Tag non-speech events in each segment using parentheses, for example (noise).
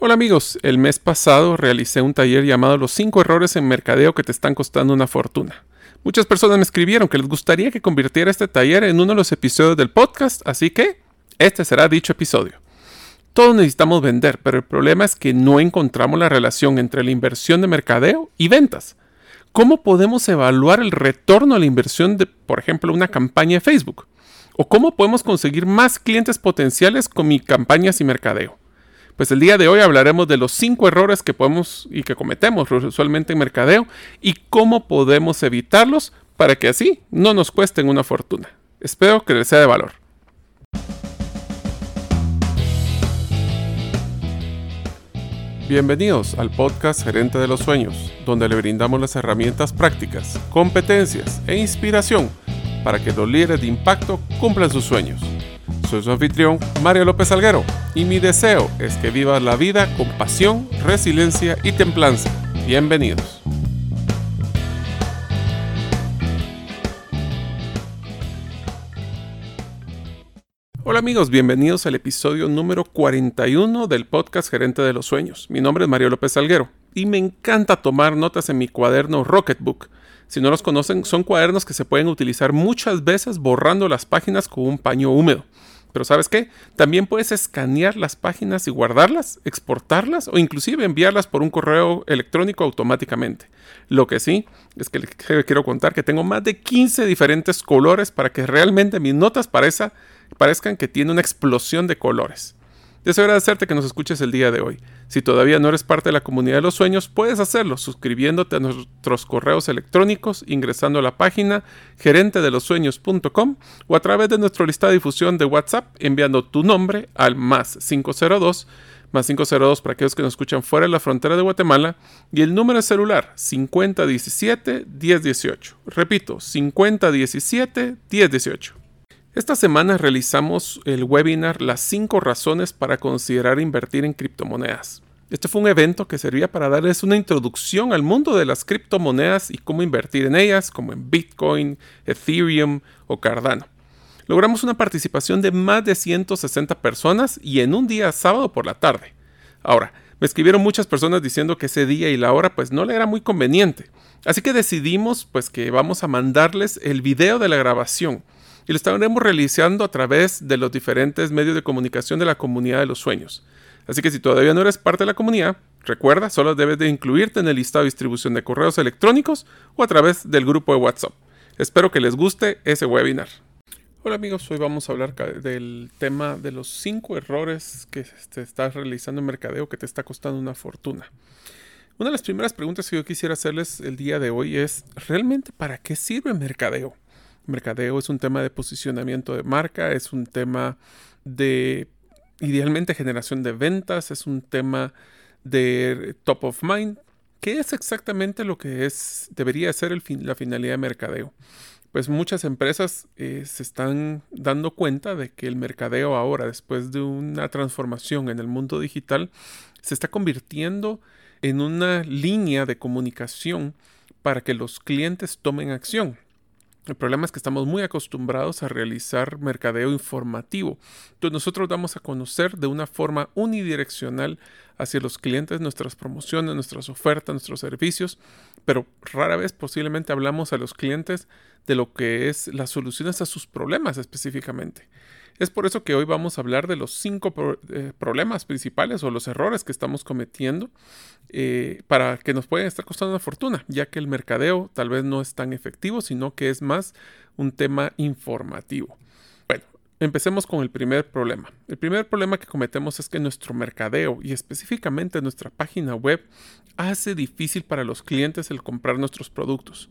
Hola amigos, el mes pasado realicé un taller llamado Los 5 errores en mercadeo que te están costando una fortuna. Muchas personas me escribieron que les gustaría que convirtiera este taller en uno de los episodios del podcast, así que este será dicho episodio. Todos necesitamos vender, pero el problema es que no encontramos la relación entre la inversión de mercadeo y ventas. ¿Cómo podemos evaluar el retorno a la inversión de, por ejemplo, una campaña de Facebook? ¿O cómo podemos conseguir más clientes potenciales con mis campañas y mercadeo? Pues el día de hoy hablaremos de los cinco errores que podemos y que cometemos usualmente en mercadeo y cómo podemos evitarlos para que así no nos cuesten una fortuna. Espero que les sea de valor. Bienvenidos al podcast Gerente de los Sueños, donde le brindamos las herramientas prácticas, competencias e inspiración para que los líderes de impacto cumplan sus sueños. Soy su anfitrión, Mario López Alguero, y mi deseo es que vivas la vida con pasión, resiliencia y templanza. Bienvenidos. Hola amigos, bienvenidos al episodio número 41 del podcast Gerente de los Sueños. Mi nombre es Mario López Alguero y me encanta tomar notas en mi cuaderno Rocketbook. Si no los conocen, son cuadernos que se pueden utilizar muchas veces borrando las páginas con un paño húmedo. Pero ¿sabes qué? También puedes escanear las páginas y guardarlas, exportarlas o inclusive enviarlas por un correo electrónico automáticamente. Lo que sí es que les quiero contar que tengo más de 15 diferentes colores para que realmente mis notas parezcan que tiene una explosión de colores. Deseo agradecerte que nos escuches el día de hoy. Si todavía no eres parte de la comunidad de los sueños, puedes hacerlo suscribiéndote a nuestros correos electrónicos, ingresando a la página gerentedelosueños.com o a través de nuestro lista de difusión de WhatsApp enviando tu nombre al más 502 más 502 para aquellos que nos escuchan fuera de la frontera de Guatemala y el número de celular 5017 1018. Repito, 5017 1018. Esta semana realizamos el webinar Las 5 razones para considerar invertir en criptomonedas. Este fue un evento que servía para darles una introducción al mundo de las criptomonedas y cómo invertir en ellas, como en Bitcoin, Ethereum o Cardano. Logramos una participación de más de 160 personas y en un día sábado por la tarde. Ahora, me escribieron muchas personas diciendo que ese día y la hora pues no le era muy conveniente. Así que decidimos pues que vamos a mandarles el video de la grabación y lo estaremos realizando a través de los diferentes medios de comunicación de la comunidad de los sueños. Así que si todavía no eres parte de la comunidad, recuerda, solo debes de incluirte en el listado de distribución de correos electrónicos o a través del grupo de WhatsApp. Espero que les guste ese webinar. Hola amigos, hoy vamos a hablar del tema de los 5 errores que te estás realizando en mercadeo que te está costando una fortuna. Una de las primeras preguntas que yo quisiera hacerles el día de hoy es, ¿realmente para qué sirve mercadeo? Mercadeo es un tema de posicionamiento de marca, es un tema de idealmente generación de ventas, es un tema de top of mind. ¿Qué es exactamente lo que es, debería ser el la finalidad de mercadeo? Pues muchas empresas eh, se están dando cuenta de que el mercadeo ahora, después de una transformación en el mundo digital, se está convirtiendo en una línea de comunicación para que los clientes tomen acción. El problema es que estamos muy acostumbrados a realizar mercadeo informativo. Entonces nosotros damos a conocer de una forma unidireccional hacia los clientes nuestras promociones, nuestras ofertas, nuestros servicios, pero rara vez posiblemente hablamos a los clientes de lo que es las soluciones a sus problemas específicamente. Es por eso que hoy vamos a hablar de los cinco eh, problemas principales o los errores que estamos cometiendo eh, para que nos pueden estar costando una fortuna, ya que el mercadeo tal vez no es tan efectivo, sino que es más un tema informativo. Bueno, empecemos con el primer problema. El primer problema que cometemos es que nuestro mercadeo y específicamente nuestra página web hace difícil para los clientes el comprar nuestros productos.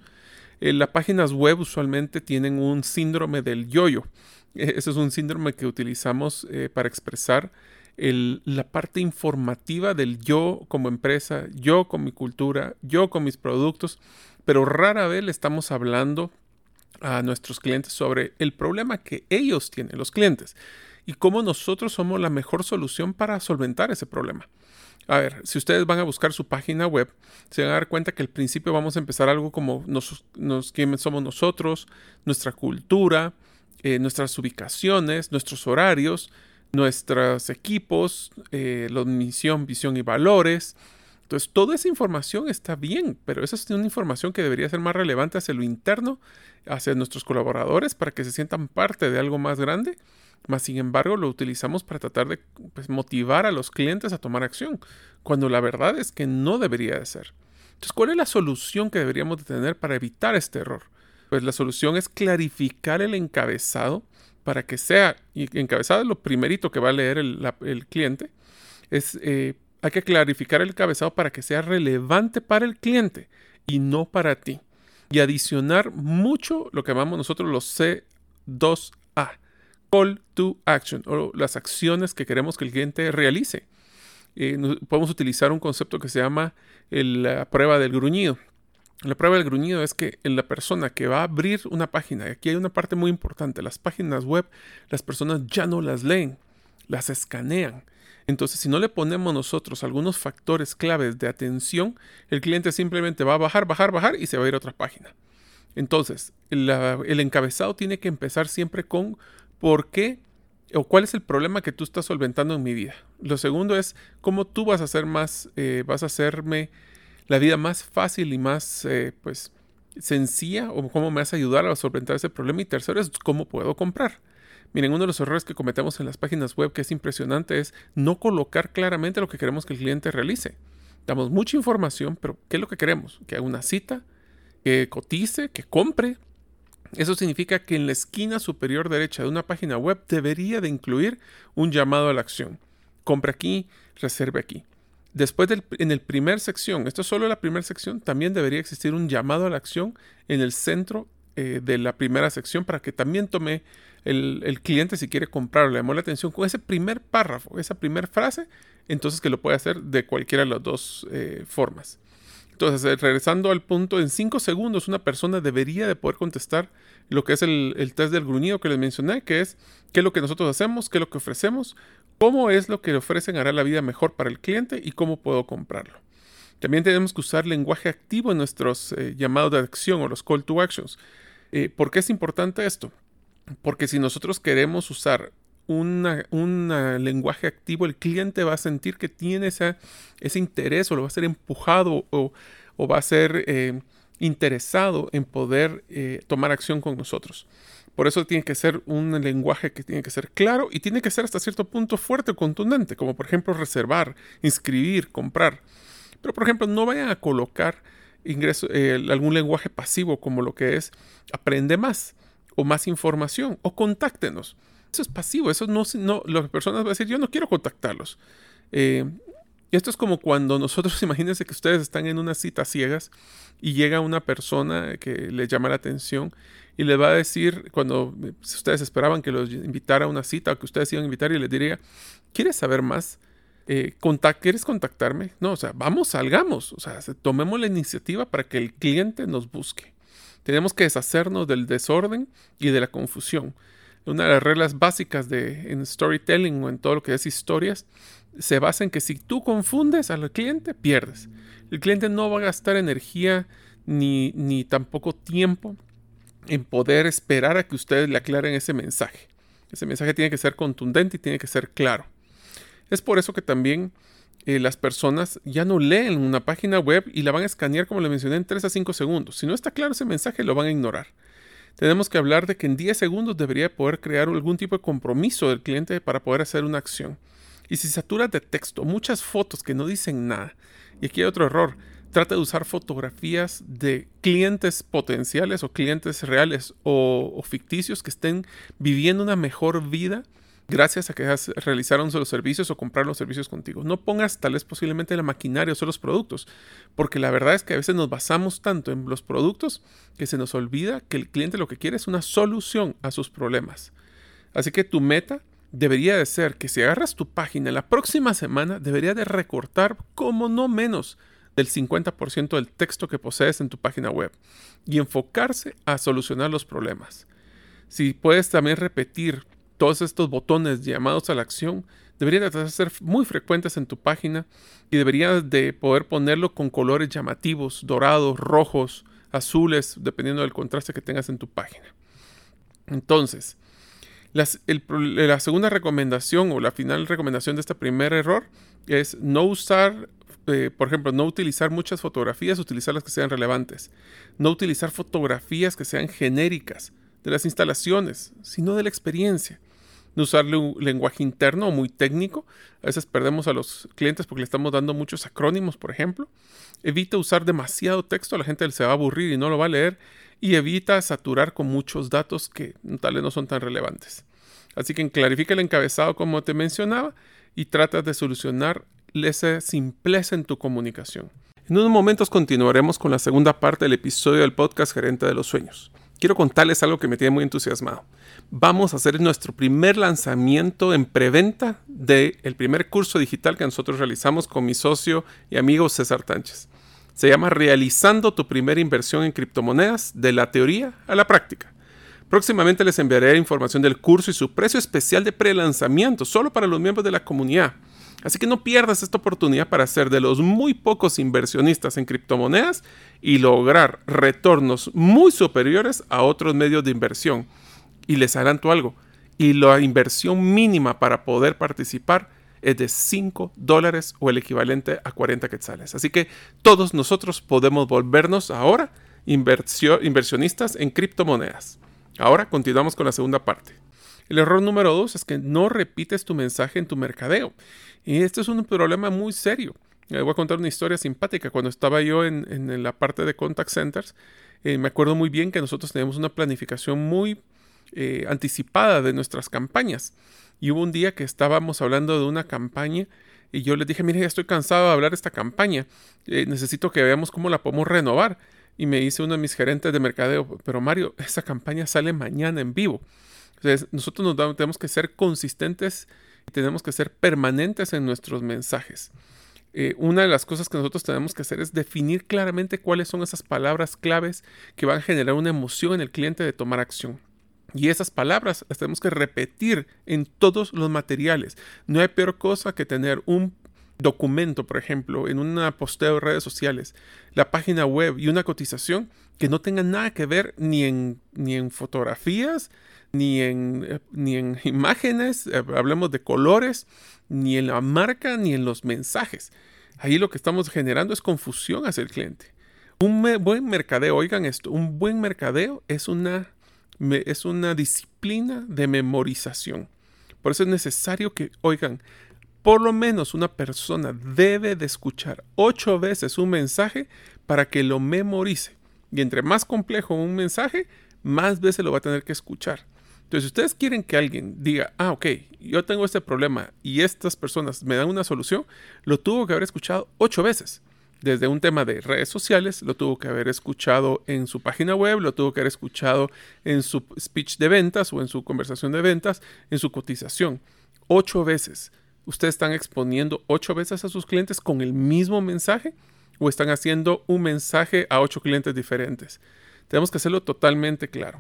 Eh, las páginas web usualmente tienen un síndrome del yoyo. -yo e-, Eso es un síndrome que utilizamos eh, para expresar la parte informativa del yo como empresa, yo con mi cultura, yo con mis productos, pero rara vez le estamos hablando a nuestros clientes sobre el problema que ellos tienen, los clientes, y cómo nosotros somos la mejor solución para solventar ese problema. A ver, si ustedes van a buscar su página web, se van a dar cuenta que al principio vamos a empezar algo como nos, nos, quiénes somos nosotros, nuestra cultura, eh, nuestras ubicaciones, nuestros horarios, nuestros equipos, eh, la misión, visión y valores. Entonces, toda esa información está bien, pero esa es una información que debería ser más relevante hacia lo interno, hacia nuestros colaboradores, para que se sientan parte de algo más grande. Más sin embargo, lo utilizamos para tratar de pues, motivar a los clientes a tomar acción, cuando la verdad es que no debería de ser. Entonces, ¿cuál es la solución que deberíamos de tener para evitar este error? Pues la solución es clarificar el encabezado para que sea, y encabezado es lo primerito que va a leer el, cliente, es, eh, hay que clarificar el encabezado para que sea relevante para el cliente y no para ti. Y adicionar mucho lo que llamamos nosotros los C2A, Call to Action, o las acciones que queremos que el cliente realice. Eh, podemos utilizar un concepto que se llama la prueba del gruñido. La prueba del gruñido es que la persona que va a abrir una página, y aquí hay una parte muy importante, las páginas web, las personas ya no las leen, las escanean. Entonces, si no le ponemos nosotros algunos factores claves de atención, el cliente simplemente va a bajar, bajar, bajar y se va a ir a otra página. Entonces, el encabezado tiene que empezar siempre con por qué o cuál es el problema que tú estás solventando en mi vida. Lo segundo es cómo tú vas a hacer más, eh, vas a hacerme la vida más fácil y más, eh, pues, sencilla o cómo me vas a ayudar a solventar ese problema. Y tercero es cómo puedo comprar. Miren, uno de los errores que cometemos en las páginas web que es impresionante es no colocar claramente lo que queremos que el cliente realice. Damos mucha información, pero ¿qué es lo que queremos? Que haga una cita, que cotice, que compre. Eso significa que en la esquina superior derecha de una página web debería de incluir un llamado a la acción. Compre aquí, reserve aquí. Después en el primer sección, esto es solo la primera sección, también debería existir un llamado a la acción en el centro eh, de la primera sección para que también tome el, cliente si quiere comprarlo, le llamó la atención con ese primer párrafo, esa primera frase, entonces que lo puede hacer de cualquiera de las dos eh, formas. Entonces, eh, regresando al punto, en cinco segundos una persona debería de poder contestar lo que es el, test del gruñido que les mencioné, que es qué es lo que nosotros hacemos, qué es lo que ofrecemos, cómo es lo que ofrecen hará la vida mejor para el cliente y cómo puedo comprarlo. También tenemos que usar lenguaje activo en nuestros eh, llamados de acción o los call to actions. Eh, ¿Por qué es importante esto? Porque si nosotros queremos usar un lenguaje activo, el cliente va a sentir que tiene ese interés o lo va a ser empujado o, va a ser eh, interesado en poder tomar acción con nosotros. Por eso tiene que ser un lenguaje que tiene que ser claro y tiene que ser hasta cierto punto fuerte o contundente, como por ejemplo reservar, inscribir, comprar. Pero por ejemplo, no vayan a colocar ingreso, eh, algún lenguaje pasivo como lo que es aprende más o más información o contáctenos. Eso es pasivo, eso no, no las personas van a decir yo no quiero contactarlos. Eh, esto es como cuando nosotros, (laughs) imagínense que ustedes están en una cita ciegas y llega una persona que les llama la atención y le va a decir, cuando si ustedes esperaban que los invitara a una cita o que ustedes iban a invitar y les diría, ¿quieres saber más? Eh, ¿Quieres contactarme? No, o sea, vamos, salgamos, o sea, tomemos la iniciativa para que el cliente nos busque. Tenemos que deshacernos del desorden y de la confusión. Una de las reglas básicas de, en storytelling o en todo lo que es historias se basa en que si tú confundes al cliente, pierdes. El cliente no va a gastar energía ni, ni tampoco tiempo en poder esperar a que ustedes le aclaren ese mensaje. Ese mensaje tiene que ser contundente y tiene que ser claro. Es por eso que también eh, las personas ya no leen una página web y la van a escanear, como le mencioné, en 3 a 5 segundos. Si no está claro ese mensaje, lo van a ignorar. Tenemos que hablar de que en 10 segundos debería poder crear algún tipo de compromiso del cliente para poder hacer una acción. Y si satura de texto, muchas fotos que no dicen nada, y aquí hay otro error, trata de usar fotografías de clientes potenciales o clientes reales o, ficticios que estén viviendo una mejor vida gracias a que realizaron los servicios o compraron los servicios contigo. No pongas tal vez posiblemente la maquinaria o los productos, porque la verdad es que a veces nos basamos tanto en los productos que se nos olvida que el cliente lo que quiere es una solución a sus problemas. Así que tu meta debería de ser que si agarras tu página la próxima semana, debería de recortar como no menos del 50% del texto que posees en tu página web y enfocarse a solucionar los problemas. Si puedes también repetir todos estos botones llamados a la acción, deberían de ser muy frecuentes en tu página y deberías de poder ponerlo con colores llamativos, dorados, rojos, azules, dependiendo del contraste que tengas en tu página. Entonces, la segunda recomendación o la final recomendación de este primer error es no usar, eh, por ejemplo, no utilizar muchas fotografías, utilizar las que sean relevantes. No utilizar fotografías que sean genéricas de las instalaciones, sino de la experiencia. No usarle un lenguaje interno o muy técnico. A veces perdemos a los clientes porque le estamos dando muchos acrónimos, por ejemplo. Evita usar demasiado texto, la gente se va a aburrir y no lo va a leer. Y evita saturar con muchos datos que tal vez no son tan relevantes. Así que clarifica el encabezado como te mencionaba y trata de solucionar esa simpleza en tu comunicación. En unos momentos continuaremos con la segunda parte del episodio del podcast Gerente de los Sueños. Quiero contarles algo que me tiene muy entusiasmado. Vamos a hacer nuestro primer lanzamiento en preventa del primer curso digital que nosotros realizamos con mi socio y amigo César Tánchez. Se llama Realizando tu primera inversión en criptomonedas de la teoría a la práctica. Próximamente les enviaré información del curso y su precio especial de pre-lanzamiento solo para los miembros de la comunidad. Así que no pierdas esta oportunidad para ser de los muy pocos inversionistas en criptomonedas y lograr retornos muy superiores a otros medios de inversión. Y les adelanto algo, y la inversión mínima para poder participar es de 5 dólares o el equivalente a 40 quetzales. Así que todos nosotros podemos volvernos ahora inversionistas en criptomonedas. Ahora continuamos con la segunda parte. El error número dos es que no repites tu mensaje en tu mercadeo. Y esto es un problema muy serio. Les voy a contar una historia simpática. Cuando estaba yo en, la parte de contact centers, eh, me acuerdo muy bien que nosotros teníamos una planificación muy eh, anticipada de nuestras campañas. Y hubo un día que estábamos hablando de una campaña y yo les dije, mire, ya estoy cansado de hablar de esta campaña. Eh, necesito que veamos cómo la podemos renovar y me dice uno de mis gerentes de mercadeo, pero Mario, esa campaña sale mañana en vivo. Nosotros nos tenemos que ser consistentes y tenemos que ser permanentes en nuestros mensajes. Eh, una de las cosas que nosotros tenemos que hacer es definir claramente cuáles son esas palabras claves que van a generar una emoción en el cliente de tomar acción. Y esas palabras las tenemos que repetir en todos los materiales. No hay peor cosa que tener un documento, por ejemplo, en una posteo de redes sociales, la página web y una cotización que no tenga nada que ver ni en, ni en fotografías, ni en, eh, ni en (laughs) imágenes, eh, hablemos de colores, ni en la marca, ni en los mensajes. Ahí lo que estamos generando es confusión hacia el cliente. Un buen mercadeo, oigan esto, un buen mercadeo es una, es una disciplina de memorización. Por eso es necesario que, oigan, por lo menos una persona debe de escuchar ocho veces un mensaje para que lo memorice. Y entre más complejo un mensaje, más veces lo va a tener que escuchar. Entonces, si ustedes quieren que alguien diga, ah, ok, yo tengo este problema y estas personas me dan una solución, lo tuvo que haber escuchado ocho veces. Desde un tema de redes sociales, lo tuvo que haber escuchado en su página web, lo tuvo que haber escuchado en su speech de ventas o en su conversación de ventas, en su cotización. Ocho veces ustedes están exponiendo ocho veces a sus clientes con el mismo mensaje o están haciendo un mensaje a ocho clientes diferentes. Tenemos que hacerlo totalmente claro.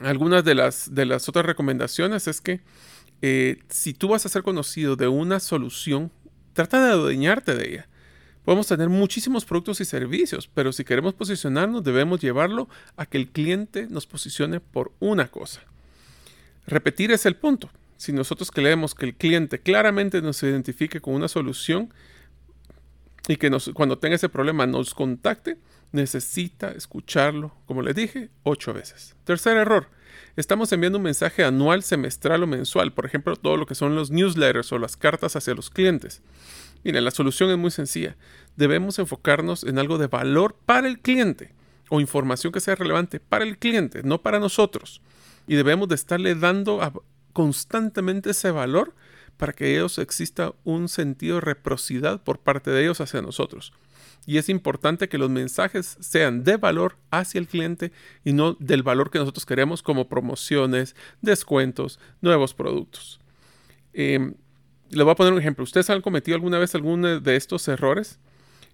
Algunas de las, de las otras recomendaciones es que eh, si tú vas a ser conocido de una solución, trata de adueñarte de ella. Podemos tener muchísimos productos y servicios, pero si queremos posicionarnos debemos llevarlo a que el cliente nos posicione por una cosa. Repetir es el punto. Si nosotros queremos que el cliente claramente nos identifique con una solución y que cuando tenga ese problema nos contacte, necesita escucharlo, como les dije, ocho veces. Tercer error. Estamos enviando un mensaje anual, semestral o mensual, por ejemplo, todo lo que son los newsletters o las cartas hacia los clientes. Miren, la solución es muy sencilla. Debemos enfocarnos en algo de valor para el cliente o información que sea relevante para el cliente, no para nosotros. Y debemos de estarle dando a, constantemente ese valor para que ellos exista un sentido de reciprocidad por parte de ellos hacia nosotros. Y es importante que los mensajes sean de valor hacia el cliente y no del valor que nosotros queremos como promociones, descuentos, nuevos productos. Eh, le voy a poner un ejemplo. ¿Ustedes han cometido alguna vez alguno de estos errores?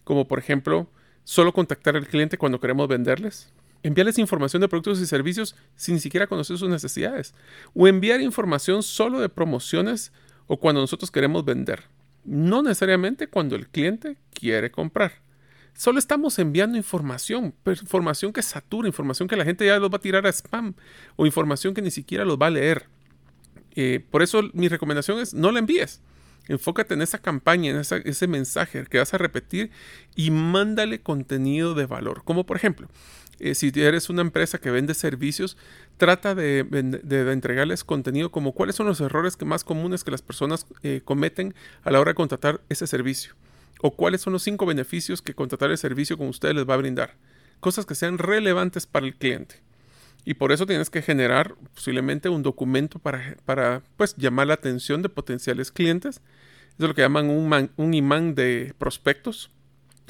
Como por ejemplo, solo contactar al cliente cuando queremos venderles enviarles información de productos y servicios sin siquiera conocer sus necesidades. O enviar información solo de promociones o cuando nosotros queremos vender. No necesariamente cuando el cliente quiere comprar. Solo estamos enviando información, información que satura, información que la gente ya los va a tirar a spam o información que ni siquiera los va a leer. Eh, por eso mi recomendación es no la envíes. Enfócate en esa campaña, en ese mensaje que vas a repetir y mándale contenido de valor. Como por ejemplo, eh, si eres una empresa que vende servicios, trata de, entregarles contenido como cuáles son los errores que más comunes que las personas eh, cometen a la hora de contratar ese servicio. O cuáles son los cinco beneficios que contratar el servicio con ustedes les va a brindar. Cosas que sean relevantes para el cliente. Y por eso tienes que generar posiblemente un documento para, para pues, llamar la atención de potenciales clientes. Es lo que llaman un imán de prospectos.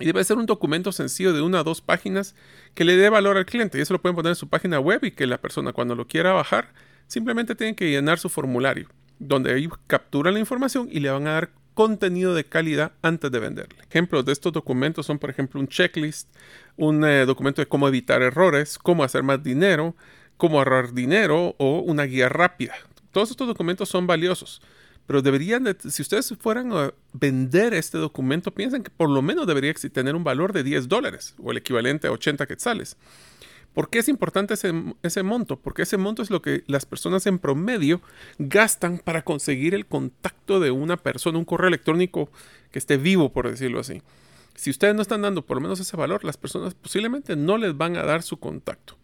Y debe ser un documento sencillo de una o dos páginas que le dé valor al cliente. Y eso lo pueden poner en su página web y que la persona cuando lo quiera bajar simplemente tiene que llenar su formulario, donde ahí capturan la información y le van a dar contenido de calidad antes de venderle. Ejemplos de estos documentos son, por ejemplo, un checklist, un eh, documento de cómo evitar errores, cómo hacer más dinero, cómo ahorrar dinero o una guía rápida. Todos estos documentos son valiosos, pero deberían, si ustedes fueran a vender este documento, piensen que por lo menos debería tener un valor de 10 dólares o el equivalente a 80 quetzales. ¿Por qué es importante ese, ese, monto? Porque ese monto es lo que las personas en promedio gastan para conseguir el contacto de una persona, un correo electrónico que esté vivo, por decirlo así. Si ustedes no están dando por lo menos ese valor, las personas posiblemente no les van a dar su contacto.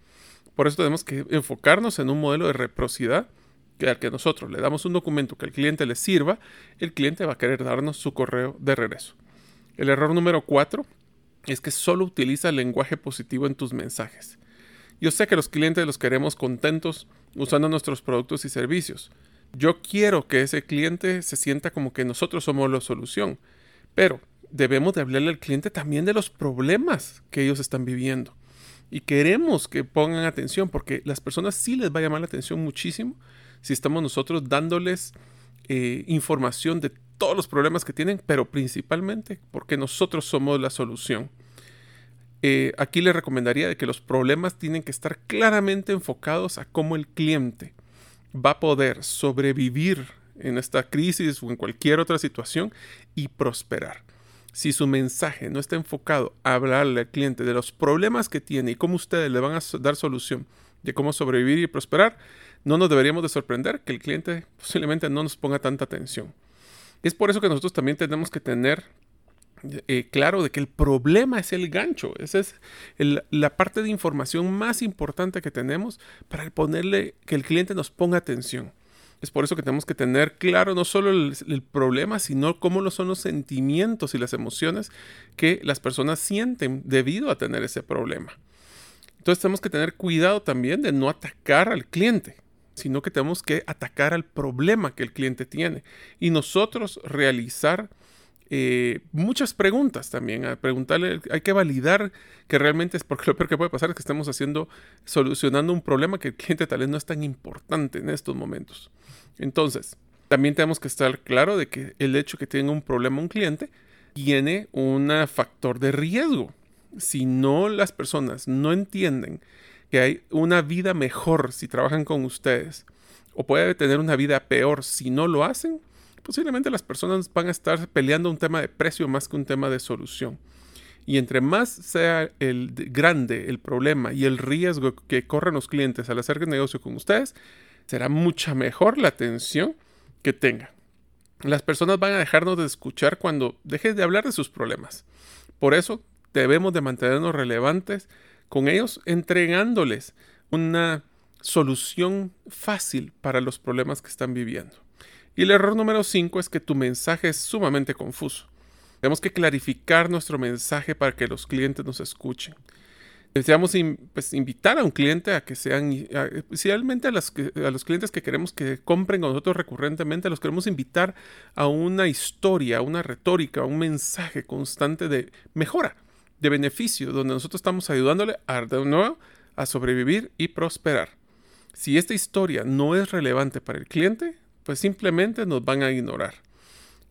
Por eso tenemos que enfocarnos en un modelo de reciprocidad que al que nosotros le damos un documento que al cliente le sirva, el cliente va a querer darnos su correo de regreso. El error número cuatro es que solo utiliza el lenguaje positivo en tus mensajes. Yo sé que los clientes los queremos contentos usando nuestros productos y servicios. Yo quiero que ese cliente se sienta como que nosotros somos la solución, pero debemos de hablarle al cliente también de los problemas que ellos están viviendo. Y queremos que pongan atención porque las personas sí les va a llamar la atención muchísimo si estamos nosotros dándoles eh, información de todos los problemas que tienen, pero principalmente porque nosotros somos la solución. Eh, aquí le recomendaría de que los problemas tienen que estar claramente enfocados a cómo el cliente va a poder sobrevivir en esta crisis o en cualquier otra situación y prosperar. Si su mensaje no está enfocado a hablarle al cliente de los problemas que tiene y cómo ustedes le van a dar solución de cómo sobrevivir y prosperar, no nos deberíamos de sorprender que el cliente posiblemente no nos ponga tanta atención. Es por eso que nosotros también tenemos que tener eh, claro de que el problema es el gancho. Esa es la parte de información más importante que tenemos para ponerle que el cliente nos ponga atención. Es por eso que tenemos que tener claro no solo el, el, problema, sino cómo son los sentimientos y las emociones que las personas sienten debido a tener ese problema. Entonces tenemos que tener cuidado también de no atacar al cliente, sino que tenemos que atacar al problema que el cliente tiene y nosotros realizar eh, muchas preguntas también. A preguntarle, hay que validar que realmente es porque lo peor que puede pasar es que estemos haciendo, solucionando un problema que el cliente tal vez no es tan importante en estos momentos. Entonces, también tenemos que estar claro de que el hecho que tenga un problema un cliente tiene un factor de riesgo. Si no las personas no entienden que hay una vida mejor si trabajan con ustedes o puede tener una vida peor si no lo hacen, posiblemente las personas van a estar peleando un tema de precio más que un tema de solución. Y entre más sea el grande el problema y el riesgo que corren los clientes al hacer negocio con ustedes, será mucha mejor la atención que tengan. Las personas van a dejarnos de escuchar cuando dejes de hablar de sus problemas. Por eso debemos de mantenernos relevantes con ellos, entregándoles una solución fácil para los problemas que están viviendo. Y el error número 5 es que tu mensaje es sumamente confuso. Tenemos que clarificar nuestro mensaje para que los clientes nos escuchen. Deseamos pues, invitar a un cliente a que sean, especialmente a, a los clientes que queremos que compren con nosotros recurrentemente, los queremos invitar a una historia, a una retórica, a un mensaje constante de mejora, de beneficio, donde nosotros estamos ayudándole a, nuevo, a sobrevivir y prosperar. Si esta historia no es relevante para el cliente, pues simplemente nos van a ignorar.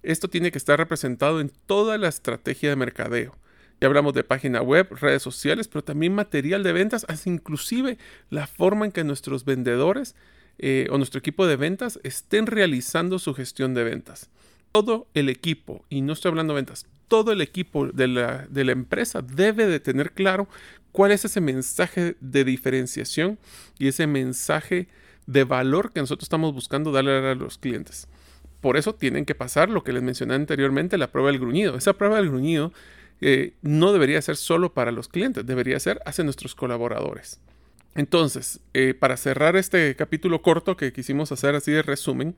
Esto tiene que estar representado en toda la estrategia de mercadeo. Ya hablamos de página web, redes sociales, pero también material de ventas, hasta inclusive la forma en que nuestros vendedores eh, o nuestro equipo de ventas estén realizando su gestión de ventas. Todo el equipo, y no estoy hablando de ventas, todo el equipo de la, empresa debe de tener claro cuál es ese mensaje de diferenciación y ese mensaje de valor que nosotros estamos buscando darle a los clientes. Por eso tienen que pasar lo que les mencioné anteriormente, la prueba del gruñido. Esa prueba del gruñido eh, no debería ser solo para los clientes, debería ser hacia nuestros colaboradores. Entonces, eh, para cerrar este capítulo corto que quisimos hacer así de resumen,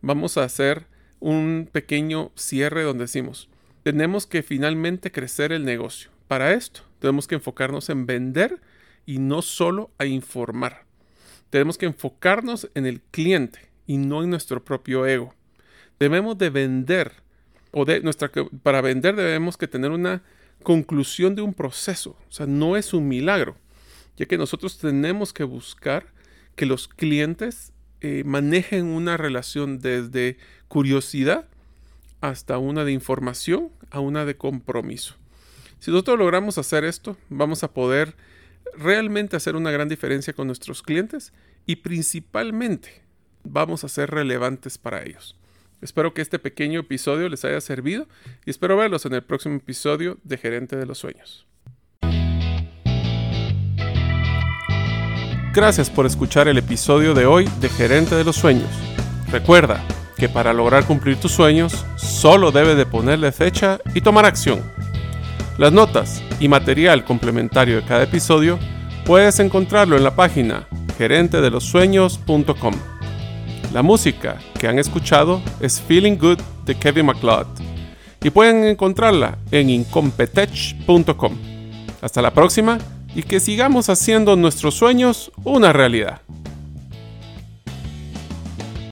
vamos a hacer un pequeño cierre donde decimos, tenemos que finalmente crecer el negocio. Para esto, tenemos que enfocarnos en vender y no solo a informar. Tenemos que enfocarnos en el cliente y no en nuestro propio ego. Debemos de vender o de nuestra para vender debemos que tener una conclusión de un proceso, o sea, no es un milagro, ya que nosotros tenemos que buscar que los clientes eh, manejen una relación desde curiosidad hasta una de información a una de compromiso. Si nosotros logramos hacer esto, vamos a poder realmente hacer una gran diferencia con nuestros clientes y principalmente vamos a ser relevantes para ellos. Espero que este pequeño episodio les haya servido y espero verlos en el próximo episodio de Gerente de los Sueños. Gracias por escuchar el episodio de hoy de Gerente de los Sueños. Recuerda que para lograr cumplir tus sueños solo debes de ponerle fecha y tomar acción. Las notas y material complementario de cada episodio puedes encontrarlo en la página gerentedelosueños.com. La música que han escuchado es Feeling Good de Kevin MacLeod y pueden encontrarla en incompetech.com. Hasta la próxima y que sigamos haciendo nuestros sueños una realidad.